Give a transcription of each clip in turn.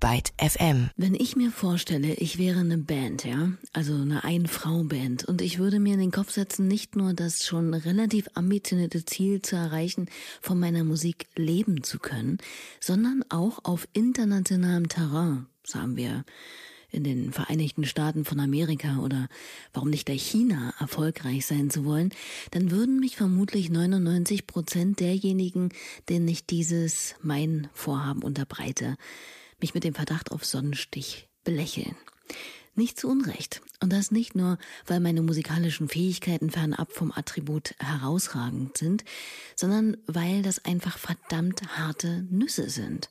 Byte FM. Wenn ich mir vorstelle, ich wäre eine Band, ja, also eine Ein-Frau-Band, und ich würde mir in den Kopf setzen, nicht nur das schon relativ ambitionierte Ziel zu erreichen, von meiner Musik leben zu können, sondern auch auf internationalem Terrain, sagen wir, in den Vereinigten Staaten von Amerika oder warum nicht der China erfolgreich sein zu wollen, dann würden mich vermutlich 99 Prozent derjenigen, denen ich dieses mein Vorhaben unterbreite, mich mit dem Verdacht auf Sonnenstich belächeln. Nicht zu Unrecht. Und das nicht nur, weil meine musikalischen Fähigkeiten fernab vom Attribut herausragend sind, sondern weil das einfach verdammt harte Nüsse sind.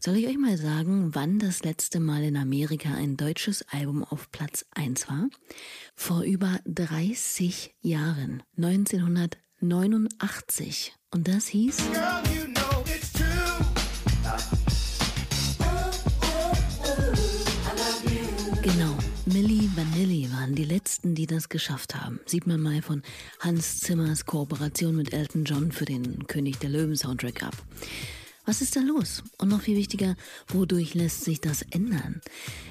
Soll ich euch mal sagen, wann das letzte Mal in Amerika ein deutsches Album auf Platz 1 war? Vor über 30 Jahren, 1989. Und das hieß... Girl, Genau, Milli Vanilli waren die letzten, die das geschafft haben. Sieht man mal von Hans Zimmers Kooperation mit Elton John für den König der Löwen Soundtrack ab. Was ist da los? Und noch viel wichtiger, wodurch lässt sich das ändern?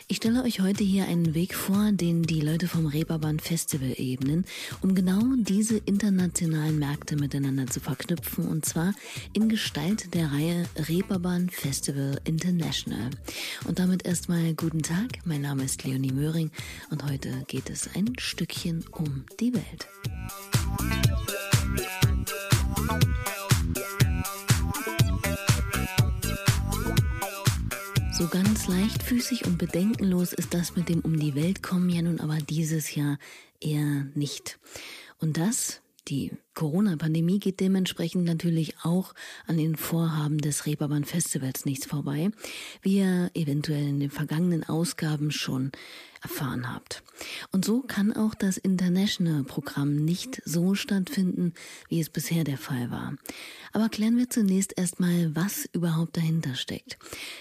Ich stelle euch heute hier einen Weg vor, den die Leute vom Reeperbahn Festival ebnen, um genau diese internationalen Märkte miteinander zu verknüpfen und zwar in Gestalt der Reihe Reeperbahn Festival International. Und damit erstmal guten Tag, mein Name ist Leonie Möhring und heute geht es ein Stückchen um die Welt. So ganz leichtfüßig und bedenkenlos ist das mit dem Um die Welt kommen ja nun aber dieses Jahr eher nicht. Und das, die Corona-Pandemie geht dementsprechend natürlich auch an den Vorhaben des Reeperbahn Festivals nichts vorbei, wie ihr eventuell in den vergangenen Ausgaben schon erfahren habt. Und so kann auch das International-Programm nicht so stattfinden, wie es bisher der Fall war. Aber klären wir zunächst erstmal, was überhaupt dahinter steckt.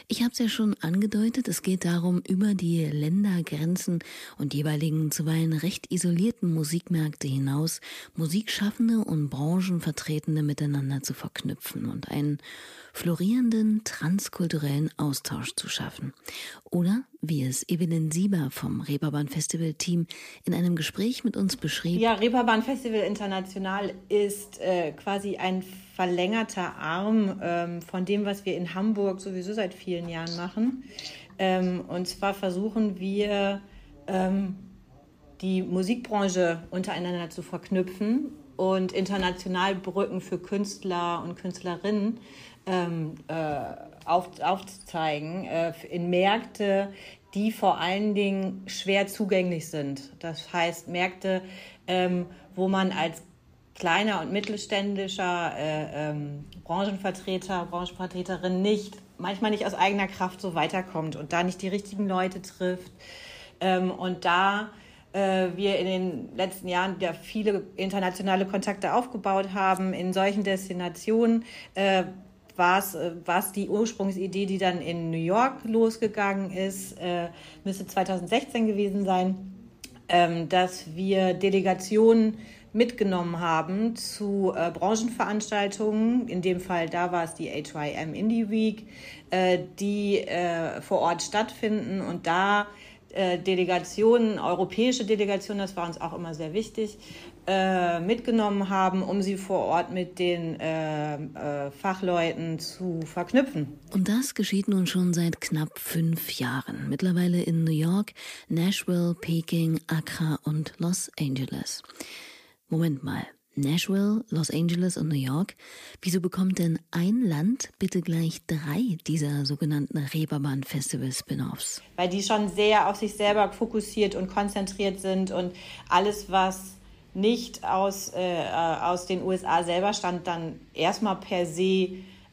Ich habe es ja schon angedeutet, es geht darum, über die Ländergrenzen und jeweiligen zuweilen recht isolierten Musikmärkte hinaus Musikschaffende und Branchenvertretende miteinander zu verknüpfen und einen florierenden transkulturellen Austausch zu schaffen. Oder, wie es Evelyn Sieber vom Reeperbahn Festival Team in einem Gespräch mit uns beschrieb. Ja, Reeperbahn Festival International ist äh, quasi ein verlängerter Arm ähm, von dem, was wir in Hamburg sowieso seit vielen Jahren machen. Ähm, und zwar versuchen wir, ähm, die Musikbranche untereinander zu verknüpfen und international Brücken für Künstler und Künstlerinnen ähm, äh, auf, aufzuzeigen äh, in Märkte, die vor allen Dingen schwer zugänglich sind. Das heißt Märkte, ähm, wo man als kleiner und mittelständischer äh, ähm, Branchenvertreter, Branchenvertreterin nicht, manchmal nicht aus eigener Kraft so weiterkommt und da nicht die richtigen Leute trifft. Ähm, und da äh, wir in den letzten Jahren ja viele internationale Kontakte aufgebaut haben in solchen Destinationen, äh, war es äh, die Ursprungsidee, die dann in New York losgegangen ist, äh, müsste 2016 gewesen sein, ähm, dass wir Delegationen mitgenommen haben zu äh, Branchenveranstaltungen. In dem Fall, da war es die HYM Indie Week, äh, die äh, vor Ort stattfinden und da äh, Delegationen, europäische Delegationen, das war uns auch immer sehr wichtig, äh, mitgenommen haben, um sie vor Ort mit den äh, äh, Fachleuten zu verknüpfen. Und das geschieht nun schon seit knapp fünf Jahren. Mittlerweile in New York, Nashville, Peking, Accra und Los Angeles. Moment mal. Nashville, Los Angeles und New York. Wieso bekommt denn ein Land bitte gleich drei dieser sogenannten Reeperbahn Festival Spin-offs? Weil die schon sehr auf sich selber fokussiert und konzentriert sind und alles, was nicht aus, äh, aus den USA selber stammt, dann erstmal per se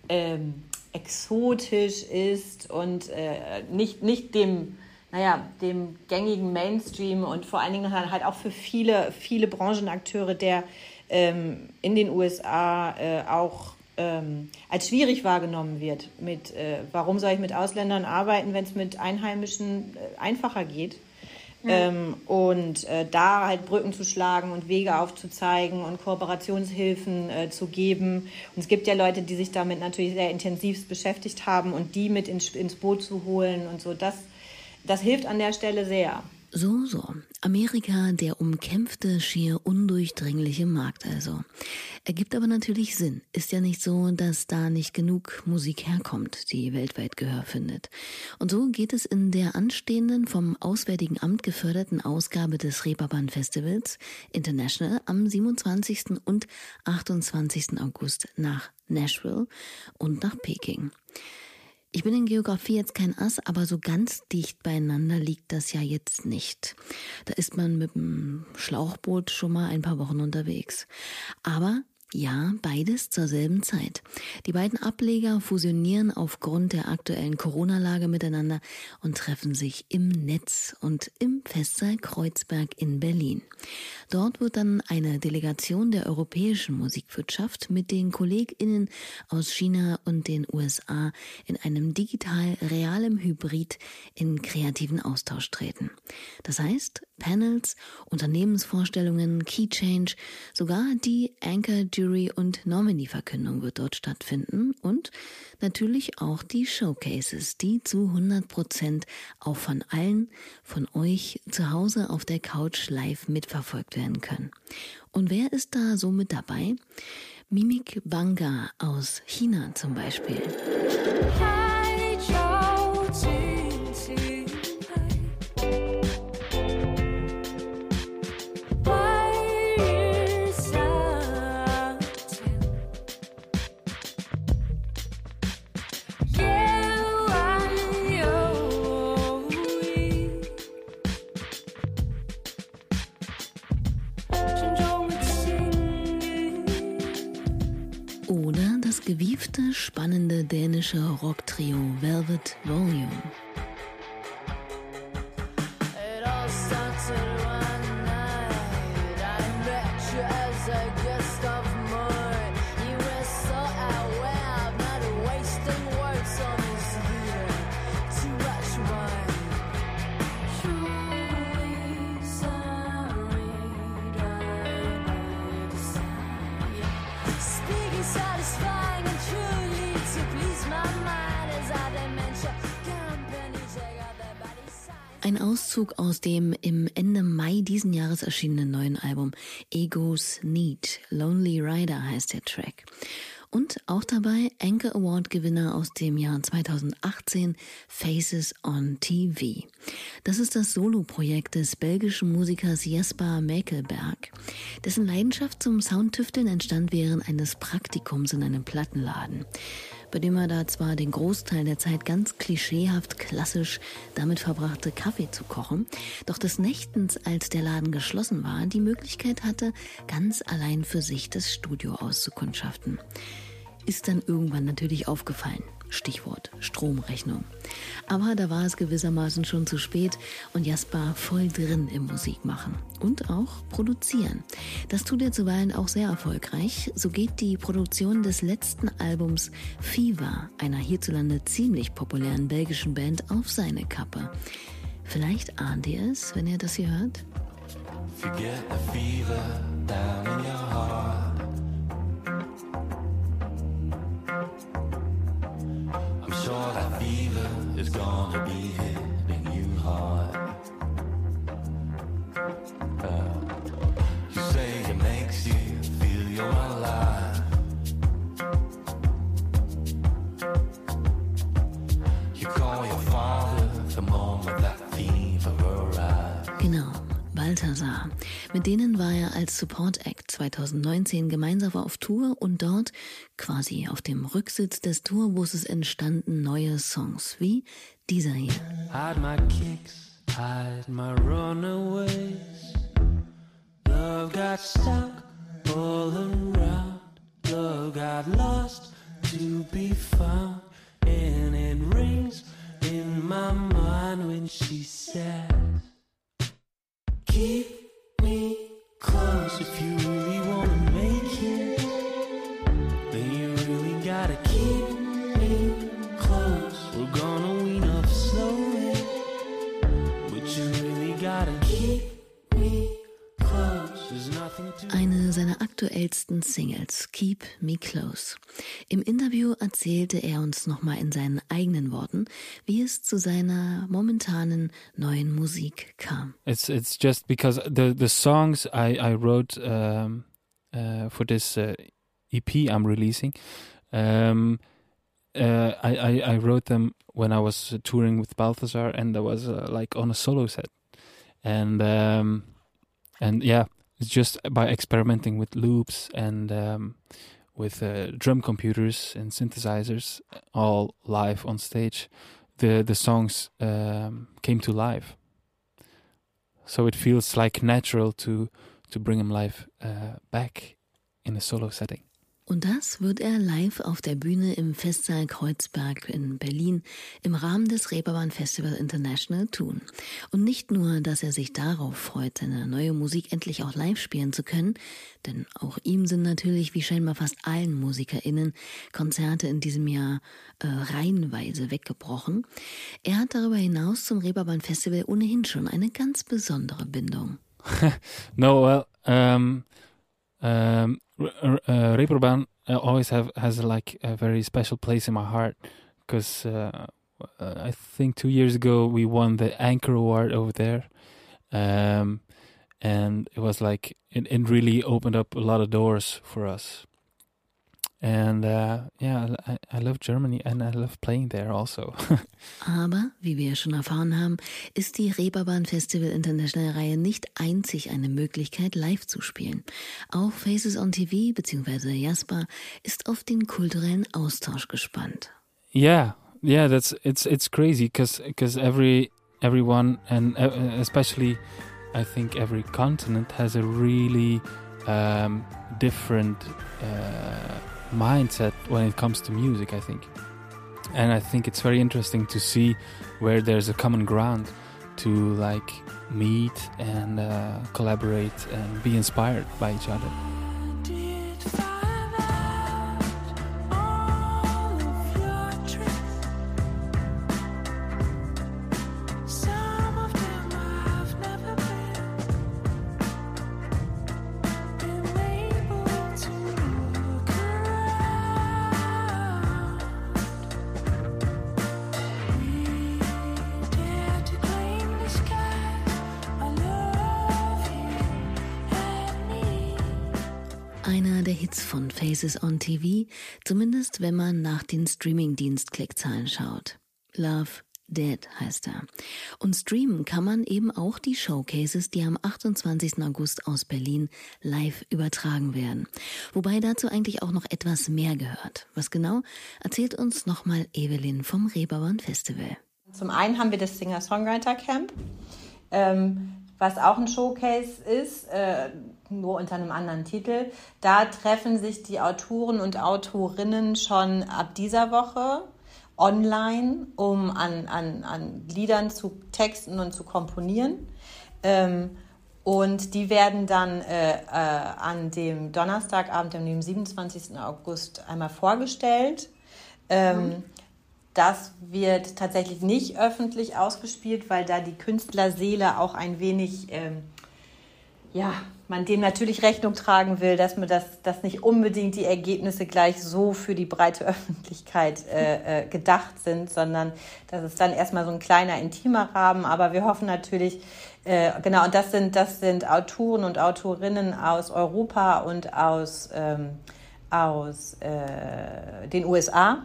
ähm, exotisch ist und äh, nicht, nicht dem naja, dem gängigen Mainstream und vor allen Dingen halt auch für viele, viele Branchenakteure, der ähm, in den USA äh, auch ähm, als schwierig wahrgenommen wird. Mit, äh, warum soll ich mit Ausländern arbeiten, wenn es mit Einheimischen äh, einfacher geht? Ähm, und äh, da halt Brücken zu schlagen und Wege aufzuzeigen und Kooperationshilfen äh, zu geben. Und es gibt ja Leute, die sich damit natürlich sehr intensiv beschäftigt haben und die mit ins, ins Boot zu holen und so. Das, das hilft an der Stelle sehr. So, so. Amerika, der umkämpfte, schier undurchdringliche Markt also. Ergibt aber natürlich Sinn. Ist ja nicht so, dass da nicht genug Musik herkommt, die weltweit Gehör findet. Und so geht es in der anstehenden, vom Auswärtigen Amt geförderten Ausgabe des Reeperbahn Festivals International am 27. und 28. August nach Nashville und nach Peking. Ich bin in Geografie jetzt kein Ass, aber so ganz dicht beieinander liegt das ja jetzt nicht. Da ist man mit dem Schlauchboot schon mal ein paar Wochen unterwegs. Aber ja, beides zur selben Zeit. Die beiden Ableger fusionieren aufgrund der aktuellen Corona-Lage miteinander und treffen sich im Netz und im Festsaal Kreuzberg in Berlin. Dort wird dann eine Delegation der europäischen Musikwirtschaft mit den KollegInnen aus China und den USA in einem digital realem Hybrid in kreativen Austausch treten. Das heißt, Panels, Unternehmensvorstellungen, Key Change, sogar die Anchor Jury und Nominee-Verkündung wird dort stattfinden und natürlich auch die Showcases, die zu 100 Prozent auch von allen von euch zu Hause auf der Couch live mitverfolgt werden können. Und wer ist da so mit dabei? Mimik Banga aus China zum Beispiel. Gewiefte, spannende dänische Rocktrio Velvet Volume. Ein Auszug aus dem im Ende Mai diesen Jahres erschienenen neuen Album Egos Need. Lonely Rider heißt der Track. Und auch dabei Anchor Award Gewinner aus dem Jahr 2018 Faces on TV. Das ist das Soloprojekt des belgischen Musikers Jesper Mäkelberg, dessen Leidenschaft zum Soundtüfteln entstand während eines Praktikums in einem Plattenladen bei dem er da zwar den Großteil der Zeit ganz klischeehaft klassisch damit verbrachte, Kaffee zu kochen, doch des Nächtens, als der Laden geschlossen war, die Möglichkeit hatte, ganz allein für sich das Studio auszukundschaften. Ist dann irgendwann natürlich aufgefallen. Stichwort Stromrechnung. Aber da war es gewissermaßen schon zu spät und Jasper voll drin im Musikmachen und auch produzieren. Das tut er zuweilen auch sehr erfolgreich. So geht die Produktion des letzten Albums Fever, einer hierzulande ziemlich populären belgischen Band, auf seine Kappe. Vielleicht ahnt ihr es, wenn ihr das hier hört? Forget the fever down in your heart. Sure that fever is gonna be hitting you hard. Uh, you say it makes you feel you're alive. You call your father the moment that fever arrives. Genau, Balthasar. Mit denen war er als Support Act 2019 gemeinsam auf Tour und dort, quasi auf dem Rücksitz des Tourbusses, entstanden neue Songs wie dieser hier. Hide my kicks, hide my runaways. Love got stuck all around. Love got lost to be found. And it rings in my mind when she says, Keep me close if you really aktuellsten Singles Keep Me Close. Im Interview erzählte er uns nochmal in seinen eigenen Worten, wie es zu seiner momentanen neuen Musik kam. It's it's just because the the songs I I wrote um, uh, for this uh, EP I'm releasing. Um, uh, I, I, I wrote them when I was touring with Balthazar, and I was uh, like on a solo set, and um, and yeah, it's just by experimenting with loops and um, with uh, drum computers and synthesizers, all live on stage, the the songs um, came to life. So it feels like natural to to bring them live uh, back in a solo setting. Und das wird er live auf der Bühne im Festsaal Kreuzberg in Berlin im Rahmen des Reeperbahn Festival International tun. Und nicht nur, dass er sich darauf freut, seine neue Musik endlich auch live spielen zu können, denn auch ihm sind natürlich, wie scheinbar fast allen MusikerInnen, Konzerte in diesem Jahr äh, reihenweise weggebrochen. Er hat darüber hinaus zum Reeperbahn Festival ohnehin schon eine ganz besondere Bindung. no, well, um um, uh, Reeperbahn uh, always have has like a very special place in my heart because uh, I think two years ago we won the Anchor Award over there, um, and it was like it, it really opened up a lot of doors for us. And uh, yeah, I, I love Germany and I love playing there also. Aber, wie wir schon erfahren haben, ist die Reeperbahn Festival International Reihe nicht einzig eine Möglichkeit, live zu spielen. Auch Faces on TV bzw. Jasper ist auf den kulturellen Austausch gespannt. Yeah, yeah, that's it's it's crazy because because every everyone and uh, especially I think every continent has a really um, different. Uh, mindset when it comes to music, I think. And I think it's very interesting to see where there's a common ground to like meet and uh, collaborate and be inspired by each other. Zumindest wenn man nach den Streamingdienst-Klickzahlen schaut. Love Dead heißt er. Und streamen kann man eben auch die Showcases, die am 28. August aus Berlin live übertragen werden. Wobei dazu eigentlich auch noch etwas mehr gehört. Was genau, erzählt uns nochmal Evelyn vom Reeperbahn Festival. Zum einen haben wir das Singer-Songwriter Camp. Ähm, was auch ein Showcase ist, äh, nur unter einem anderen Titel. Da treffen sich die Autoren und Autorinnen schon ab dieser Woche online, um an, an, an Liedern zu texten und zu komponieren. Ähm, und die werden dann äh, äh, an dem Donnerstagabend, dem 27. August, einmal vorgestellt. Ähm, mhm. Das wird tatsächlich nicht öffentlich ausgespielt, weil da die Künstlerseele auch ein wenig, ähm, ja, man dem natürlich Rechnung tragen will, dass man das, dass nicht unbedingt die Ergebnisse gleich so für die breite Öffentlichkeit äh, äh, gedacht sind, sondern das ist dann erstmal so ein kleiner intimer Rahmen. Aber wir hoffen natürlich, äh, genau, und das sind, das sind Autoren und Autorinnen aus Europa und aus, ähm, aus äh, den USA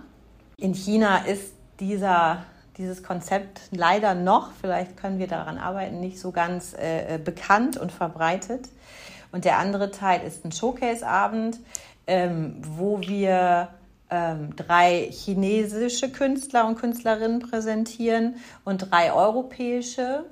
in China ist dieser, dieses Konzept leider noch, vielleicht können wir daran arbeiten, nicht so ganz äh, äh, bekannt und verbreitet. Und der andere Teil ist ein Showcase-Abend, ähm, wo wir ähm, drei chinesische Künstler und Künstlerinnen präsentieren und drei europäische.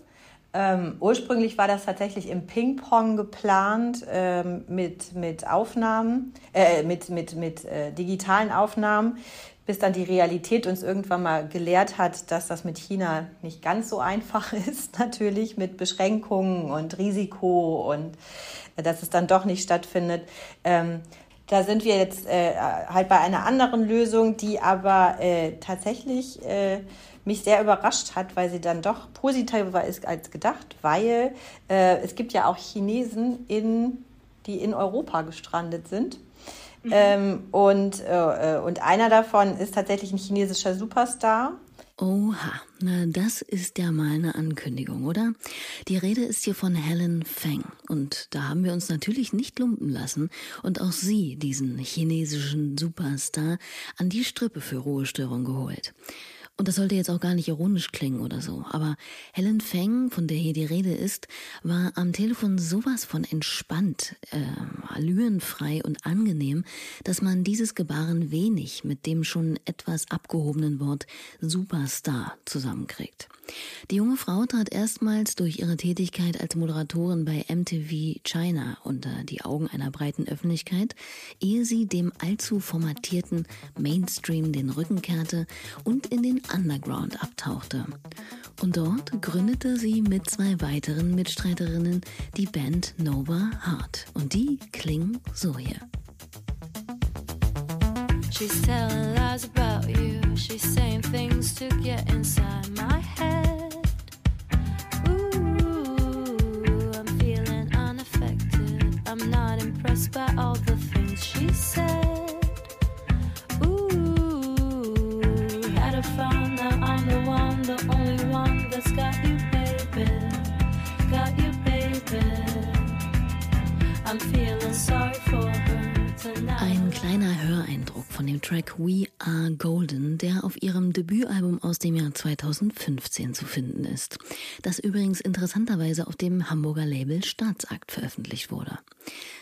Ähm, ursprünglich war das tatsächlich im Ping-Pong geplant ähm, mit, mit Aufnahmen, äh, mit, mit, mit äh, digitalen Aufnahmen bis dann die Realität uns irgendwann mal gelehrt hat, dass das mit China nicht ganz so einfach ist, natürlich mit Beschränkungen und Risiko und äh, dass es dann doch nicht stattfindet. Ähm, da sind wir jetzt äh, halt bei einer anderen Lösung, die aber äh, tatsächlich äh, mich sehr überrascht hat, weil sie dann doch positiver ist als gedacht, weil äh, es gibt ja auch Chinesen in die in Europa gestrandet sind. Mhm. Ähm, und, äh, und einer davon ist tatsächlich ein chinesischer Superstar. Oha, na das ist ja mal eine Ankündigung, oder? Die Rede ist hier von Helen Feng. Und da haben wir uns natürlich nicht lumpen lassen und auch sie, diesen chinesischen Superstar, an die Strippe für Ruhestörung geholt. Und das sollte jetzt auch gar nicht ironisch klingen oder so. Aber Helen Feng, von der hier die Rede ist, war am Telefon sowas von entspannt, äh, allürenfrei und angenehm, dass man dieses Gebaren wenig mit dem schon etwas abgehobenen Wort Superstar zusammenkriegt. Die junge Frau trat erstmals durch ihre Tätigkeit als Moderatorin bei MTV China unter die Augen einer breiten Öffentlichkeit, ehe sie dem allzu formatierten Mainstream den Rücken kehrte und in den Underground abtauchte. Und dort gründete sie mit zwei weiteren Mitstreiterinnen die Band Nova Heart. Und die klingen so hier. She's telling lies about you. She's saying things to get inside my head. Ooh, I'm feeling unaffected. I'm not impressed by all the things she said. Ein kleiner Höreindruck von dem Track We Are Golden, der auf ihrem Debütalbum aus dem Jahr 2015 zu finden ist, das übrigens interessanterweise auf dem Hamburger Label Staatsakt veröffentlicht wurde.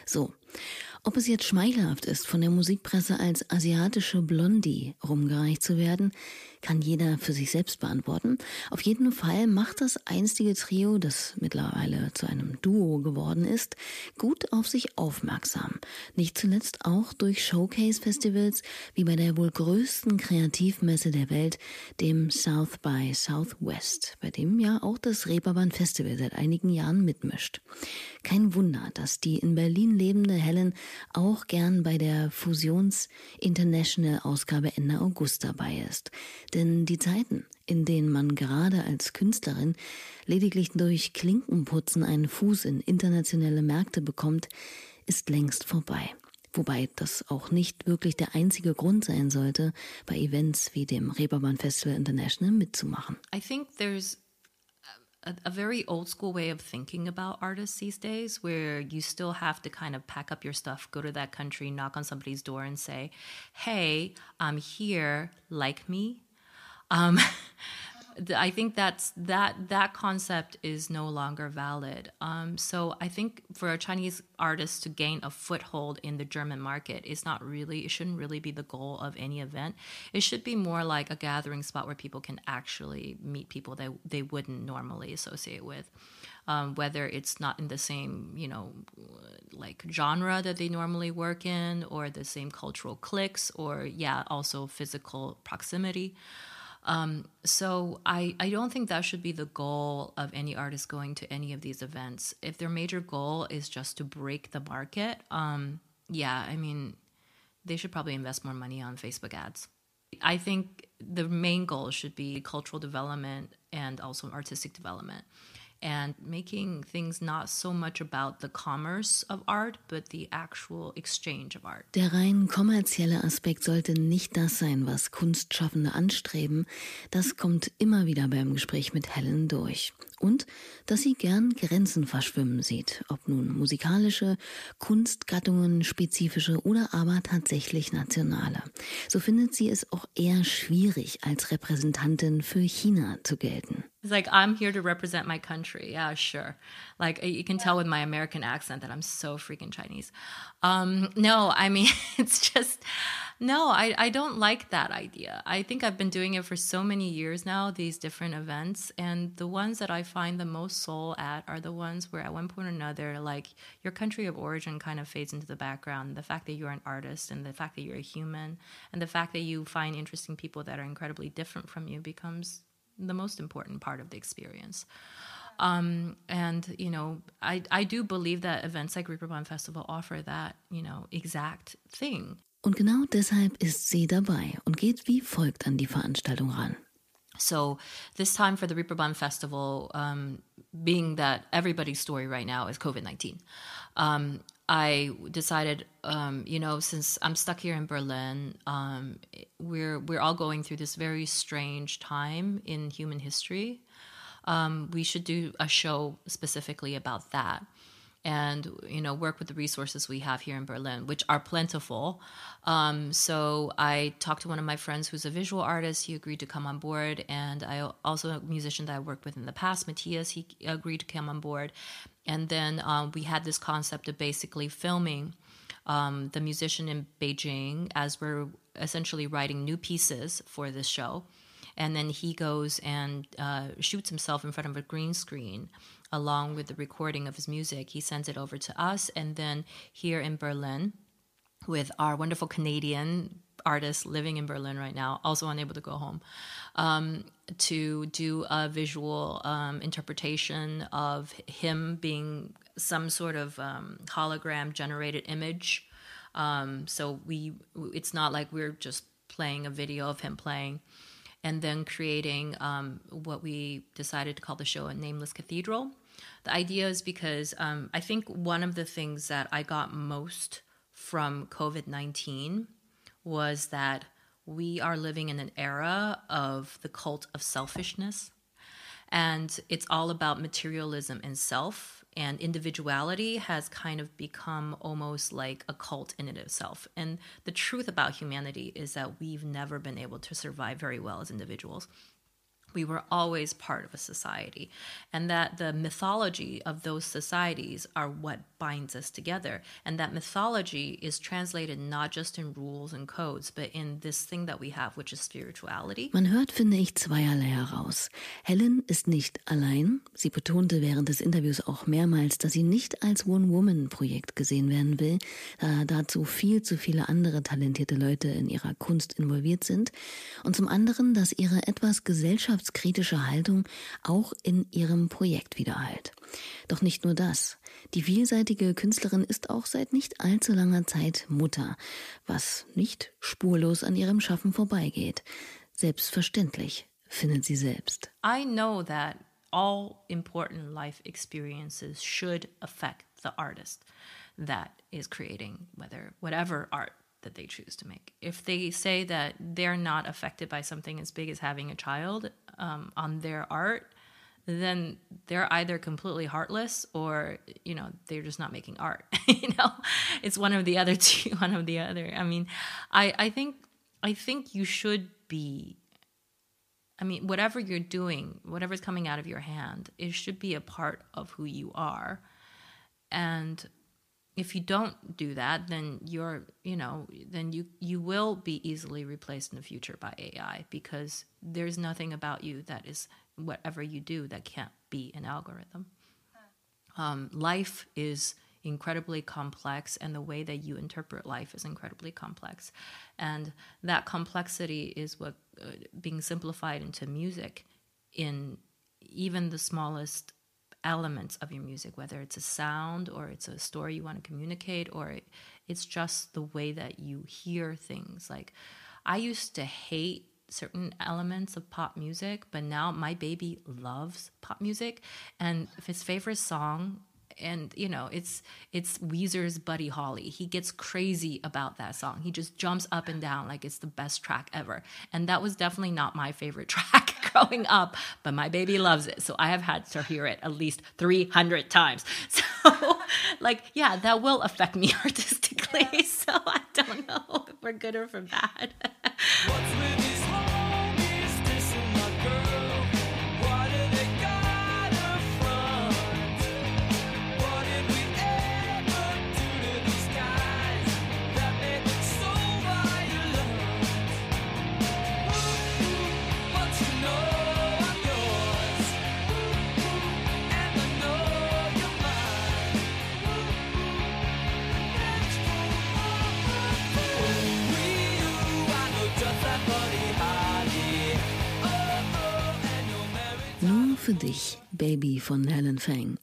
So, ob es jetzt schmeichelhaft ist, von der Musikpresse als asiatische Blondie rumgereicht zu werden, kann jeder für sich selbst beantworten. Auf jeden Fall macht das einstige Trio, das mittlerweile zu einem Duo geworden ist, gut auf sich aufmerksam. Nicht zuletzt auch durch Showcase-Festivals wie bei der wohl größten Kreativmesse der Welt, dem South by Southwest, bei dem ja auch das Reeperbahn Festival seit einigen Jahren mitmischt. Kein Wunder, dass die in Berlin lebende Helen auch gern bei der Fusions International Ausgabe Ende August dabei ist. Denn die Zeiten, in denen man gerade als Künstlerin lediglich durch Klinkenputzen einen Fuß in internationale Märkte bekommt, ist längst vorbei. Wobei das auch nicht wirklich der einzige Grund sein sollte, bei Events wie dem Reeperbahn Festival International mitzumachen. I think there's a, a, very old school way of thinking about artists these days where you still have to kind of pack up your stuff, go to that country, knock on somebody's door and say, "Hey, I'm here, like me." Um, I think that's that that concept is no longer valid. Um, so I think for a Chinese artist to gain a foothold in the German market is not really it shouldn't really be the goal of any event. It should be more like a gathering spot where people can actually meet people that they wouldn't normally associate with. Um, whether it's not in the same, you know, like genre that they normally work in, or the same cultural cliques, or yeah, also physical proximity. Um, so I, I don't think that should be the goal of any artist going to any of these events. If their major goal is just to break the market, um, yeah, I mean, they should probably invest more money on Facebook ads. I think the main goal should be cultural development and also artistic development. And making things not so much about the commerce of art, but the actual exchange of art. Der rein kommerzielle Aspekt sollte nicht das sein, was Kunstschaffende anstreben. Das kommt immer wieder beim Gespräch mit Helen durch. Und dass sie gern Grenzen verschwimmen sieht, ob nun musikalische, Kunstgattungen, spezifische oder aber tatsächlich nationale. So findet sie es auch eher schwierig, als Repräsentantin für China zu gelten. It's like I'm here to represent my country. Yeah, sure. Like you can tell with my American accent that I'm so freaking Chinese. Um, no, I mean it's just no. I I don't like that idea. I think I've been doing it for so many years now. These different events, and the ones that I find the most soul at are the ones where at one point or another, like your country of origin kind of fades into the background. The fact that you're an artist, and the fact that you're a human, and the fact that you find interesting people that are incredibly different from you becomes the most important part of the experience. Um, and you know, I, I do believe that events like Reeperbahn Festival offer that, you know, exact thing. Und genau deshalb ist sie dabei und geht wie folgt an die Veranstaltung ran. So this time for the Reeperbahn Festival, um, being that everybody's story right now is COVID nineteen, um, I decided, um, you know, since I'm stuck here in Berlin, um, we're we're all going through this very strange time in human history. Um, we should do a show specifically about that and you know work with the resources we have here in Berlin, which are plentiful. Um, so I talked to one of my friends who's a visual artist. He agreed to come on board, and I also a musician that I worked with in the past, Matthias. He agreed to come on board, and then um, we had this concept of basically filming. Um, the musician in Beijing as we're essentially writing new pieces for this show. And then he goes and uh, shoots himself in front of a green screen along with the recording of his music. He sends it over to us. And then here in Berlin, with our wonderful Canadian artist living in Berlin right now, also unable to go home, um, to do a visual um, interpretation of him being some sort of um, hologram generated image. Um, so we, it's not like we're just playing a video of him playing and then creating um, what we decided to call the show a nameless cathedral the idea is because um, I think one of the things that I got most from COVID 19 was that we are living in an era of the cult of selfishness. And it's all about materialism and self. And individuality has kind of become almost like a cult in it itself. And the truth about humanity is that we've never been able to survive very well as individuals we were always part of a society and that the mythology of those societies are what binds us together. And that mythology is translated not just in rules and codes but in this thing that we have which is spirituality. Man hört finde ich zweierlei heraus. Helen ist nicht allein. Sie betonte während des interviews auch mehrmals dass sie nicht als one woman projekt gesehen werden will da dazu viel zu viele andere talentierte leute in ihrer kunst involviert sind. Und zum anderen dass ihre etwas gesellschaft gesellschaftskritische Haltung auch in ihrem Projekt widerhallt. Doch nicht nur das. Die vielseitige Künstlerin ist auch seit nicht allzu langer Zeit Mutter, was nicht spurlos an ihrem Schaffen vorbeigeht. Selbstverständlich, findet sie selbst. I know that all important life experiences should affect the artist that is creating whether whatever art that they choose to make. If they say that they're not affected by something as big as having a child um, on their art, then they're either completely heartless or you know they're just not making art. you know, it's one of the other two. One of the other. I mean, I I think I think you should be. I mean, whatever you're doing, whatever's coming out of your hand, it should be a part of who you are, and if you don't do that then you're you know then you you will be easily replaced in the future by ai because there's nothing about you that is whatever you do that can't be an algorithm. Um, life is incredibly complex and the way that you interpret life is incredibly complex. And that complexity is what uh, being simplified into music in even the smallest elements of your music, whether it's a sound or it's a story you want to communicate, or it's just the way that you hear things. Like, I used to hate certain elements of pop music, but now my baby loves pop music. And if his favorite song and you know it's it's Weezer's Buddy Holly. He gets crazy about that song. He just jumps up and down like it's the best track ever. And that was definitely not my favorite track growing up, but my baby loves it. So I have had to hear it at least 300 times. So like yeah, that will affect me artistically. So I don't know if we're good or for bad. Dich, Baby von Helen Fang.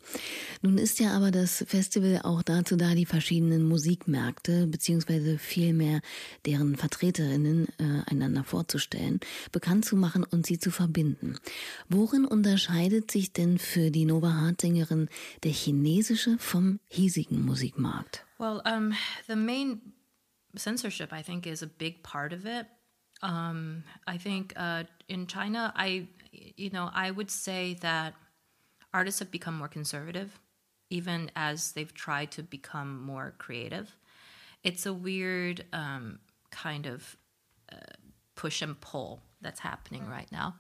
Nun ist ja aber das Festival auch dazu da, die verschiedenen Musikmärkte beziehungsweise vielmehr deren Vertreterinnen äh, einander vorzustellen, bekannt zu machen und sie zu verbinden. Worin unterscheidet sich denn für die Nova Hart Sängerin der chinesische vom hiesigen Musikmarkt? Well, um, the main censorship, I think, is a big part of it. Um, I think uh, in China, I, you know, I would say that artists have become more conservative, even as they've tried to become more creative. It's a weird um, kind of uh, push and pull that's happening right now.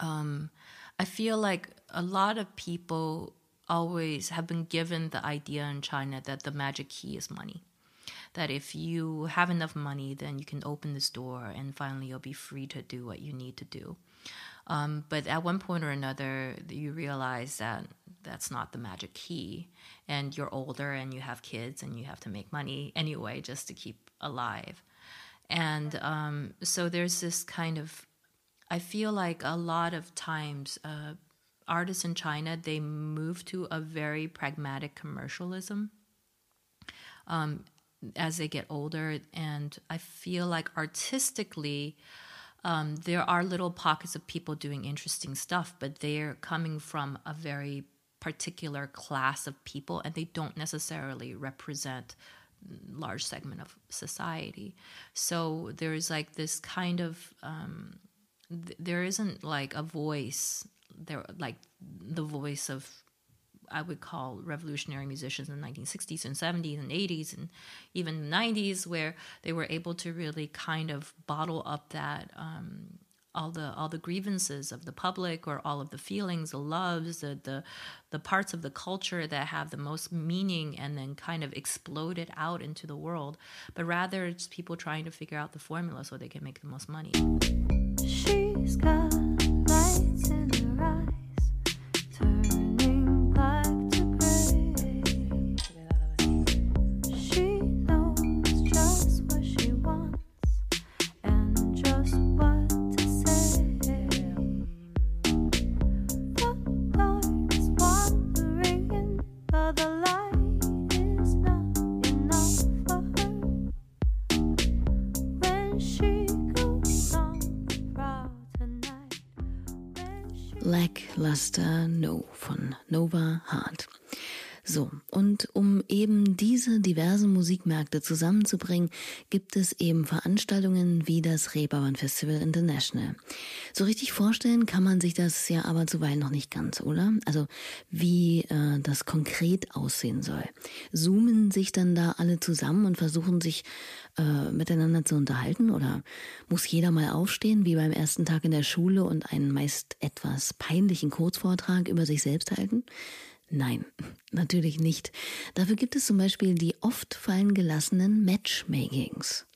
Um, I feel like a lot of people always have been given the idea in China that the magic key is money. That if you have enough money, then you can open this door and finally you'll be free to do what you need to do. Um, but at one point or another, you realize that that's not the magic key. And you're older and you have kids and you have to make money anyway just to keep alive. And um, so there's this kind of, I feel like a lot of times, uh, artists in China, they move to a very pragmatic commercialism um, as they get older. And I feel like artistically, um, there are little pockets of people doing interesting stuff, but they're coming from a very particular class of people and they don't necessarily represent large segment of society. So there's like this kind of um, th- there isn't like a voice they're like the voice of I would call revolutionary musicians in the 1960s and 70s and 80s and even 90s, where they were able to really kind of bottle up that um, all the all the grievances of the public or all of the feelings, the loves, the the the parts of the culture that have the most meaning, and then kind of explode it out into the world. But rather, it's people trying to figure out the formula so they can make the most money. She's got Lackluster No von Nova Hart. So, und um eben diese diversen Musikmärkte zusammenzubringen, gibt es eben Veranstaltungen wie das Reeperbahn Festival International. So richtig vorstellen kann man sich das ja aber zuweilen noch nicht ganz, oder? Also wie äh, das konkret aussehen soll. Zoomen sich dann da alle zusammen und versuchen sich äh, miteinander zu unterhalten? Oder muss jeder mal aufstehen, wie beim ersten Tag in der Schule und einen meist etwas peinlichen Kurzvortrag über sich selbst halten? Nein, natürlich nicht. Dafür gibt es zum Beispiel die oft fallen gelassenen Matchmakings.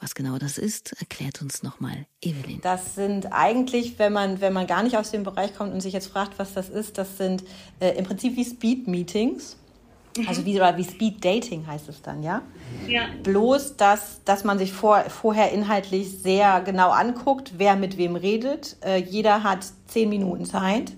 Was genau das ist, erklärt uns nochmal Evelyn. Das sind eigentlich, wenn man, wenn man gar nicht aus dem Bereich kommt und sich jetzt fragt, was das ist, das sind äh, im Prinzip wie Speed-Meetings. Also wie, wie Speed Dating heißt es dann, ja? Ja. Bloß, dass, dass man sich vor, vorher inhaltlich sehr genau anguckt, wer mit wem redet. Äh, jeder hat zehn Minuten Zeit.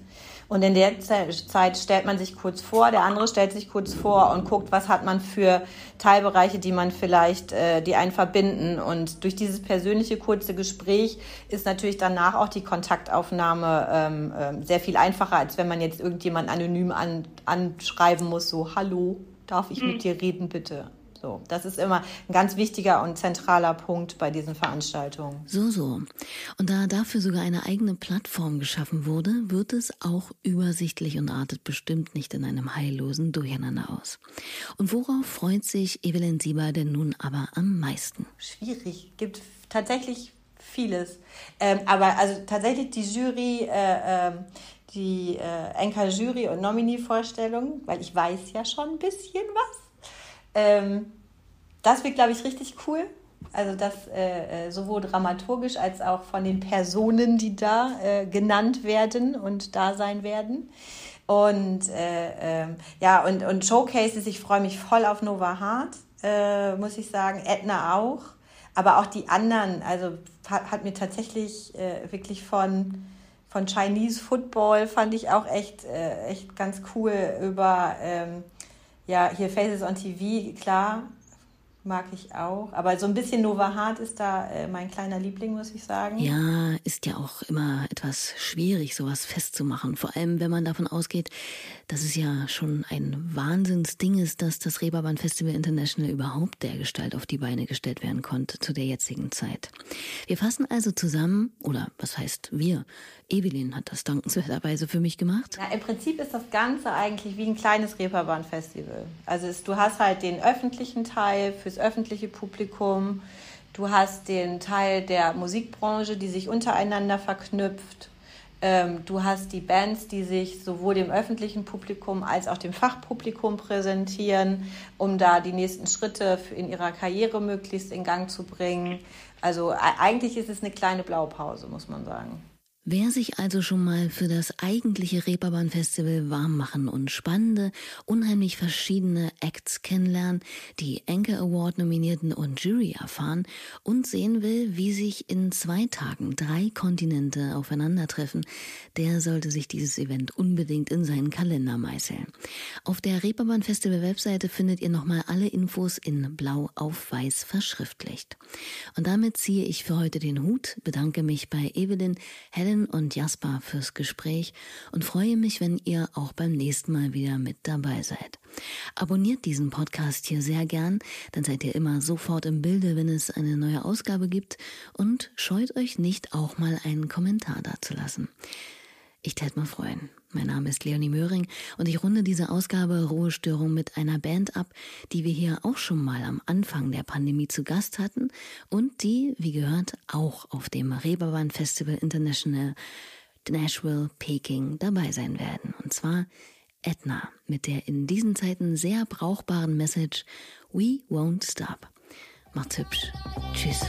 Und in der Zeit stellt man sich kurz vor, der andere stellt sich kurz vor und guckt, was hat man für Teilbereiche, die man vielleicht, äh, die einen verbinden. Und durch dieses persönliche kurze Gespräch ist natürlich danach auch die Kontaktaufnahme ähm, äh, sehr viel einfacher, als wenn man jetzt irgendjemand anonym an, anschreiben muss, so, hallo, darf ich mit dir reden, bitte? So, das ist immer ein ganz wichtiger und zentraler Punkt bei diesen Veranstaltungen. So, so. Und da dafür sogar eine eigene Plattform geschaffen wurde, wird es auch übersichtlich und artet bestimmt nicht in einem heillosen Durcheinander aus. Und worauf freut sich Evelyn Sieber denn nun aber am meisten? Schwierig. Gibt tatsächlich vieles. Ähm, aber also tatsächlich die Jury, äh, äh, die äh, Enka-Jury und Nomini-Vorstellung, weil ich weiß ja schon ein bisschen was. Ähm, das wird, glaube ich, richtig cool. Also das äh, äh, sowohl dramaturgisch als auch von den Personen, die da äh, genannt werden und da sein werden. Und äh, ähm, ja, und, und Showcases, ich freue mich voll auf Nova Hart, äh, muss ich sagen. Edna auch. Aber auch die anderen, also hat, hat mir tatsächlich äh, wirklich von, von Chinese Football fand ich auch echt, echt ganz cool über. Ähm, ja, hier Faces on TV, klar, mag ich auch. Aber so ein bisschen Nova Hart ist da äh, mein kleiner Liebling, muss ich sagen. Ja, ist ja auch immer etwas schwierig, sowas festzumachen. Vor allem, wenn man davon ausgeht, dass es ja schon ein Wahnsinnsding ist, dass das Reeperbahn Festival International überhaupt der Gestalt auf die Beine gestellt werden konnte zu der jetzigen Zeit. Wir fassen also zusammen, oder was heißt wir? Evelyn hat das dankenswerterweise für mich gemacht. Ja, Im Prinzip ist das Ganze eigentlich wie ein kleines Reeperbahn-Festival. Also es, du hast halt den öffentlichen Teil fürs öffentliche Publikum, du hast den Teil der Musikbranche, die sich untereinander verknüpft, ähm, du hast die Bands, die sich sowohl dem öffentlichen Publikum als auch dem Fachpublikum präsentieren, um da die nächsten Schritte in ihrer Karriere möglichst in Gang zu bringen. Also eigentlich ist es eine kleine Blaupause, muss man sagen. Wer sich also schon mal für das eigentliche Reeperbahn-Festival warm machen und spannende, unheimlich verschiedene Acts kennenlernen, die Anchor Award nominierten und Jury erfahren und sehen will, wie sich in zwei Tagen drei Kontinente aufeinandertreffen, der sollte sich dieses Event unbedingt in seinen Kalender meißeln. Auf der Reeperbahn Festival Webseite findet ihr nochmal alle Infos in blau auf weiß verschriftlicht. Und damit ziehe ich für heute den Hut, bedanke mich bei Evelyn, Helen Helen und Jasper fürs Gespräch und freue mich, wenn ihr auch beim nächsten Mal wieder mit dabei seid. Abonniert diesen Podcast hier sehr gern, dann seid ihr immer sofort im Bilde, wenn es eine neue Ausgabe gibt und scheut euch nicht auch mal einen Kommentar dazulassen. Ich tät mal freuen. Mein Name ist Leonie Möhring und ich runde diese Ausgabe Ruhestörung mit einer Band ab, die wir hier auch schon mal am Anfang der Pandemie zu Gast hatten und die, wie gehört, auch auf dem Reeperbahn Festival International Nashville, Peking dabei sein werden. Und zwar Edna mit der in diesen Zeiten sehr brauchbaren Message We won't stop. Macht's hübsch. Tschüss.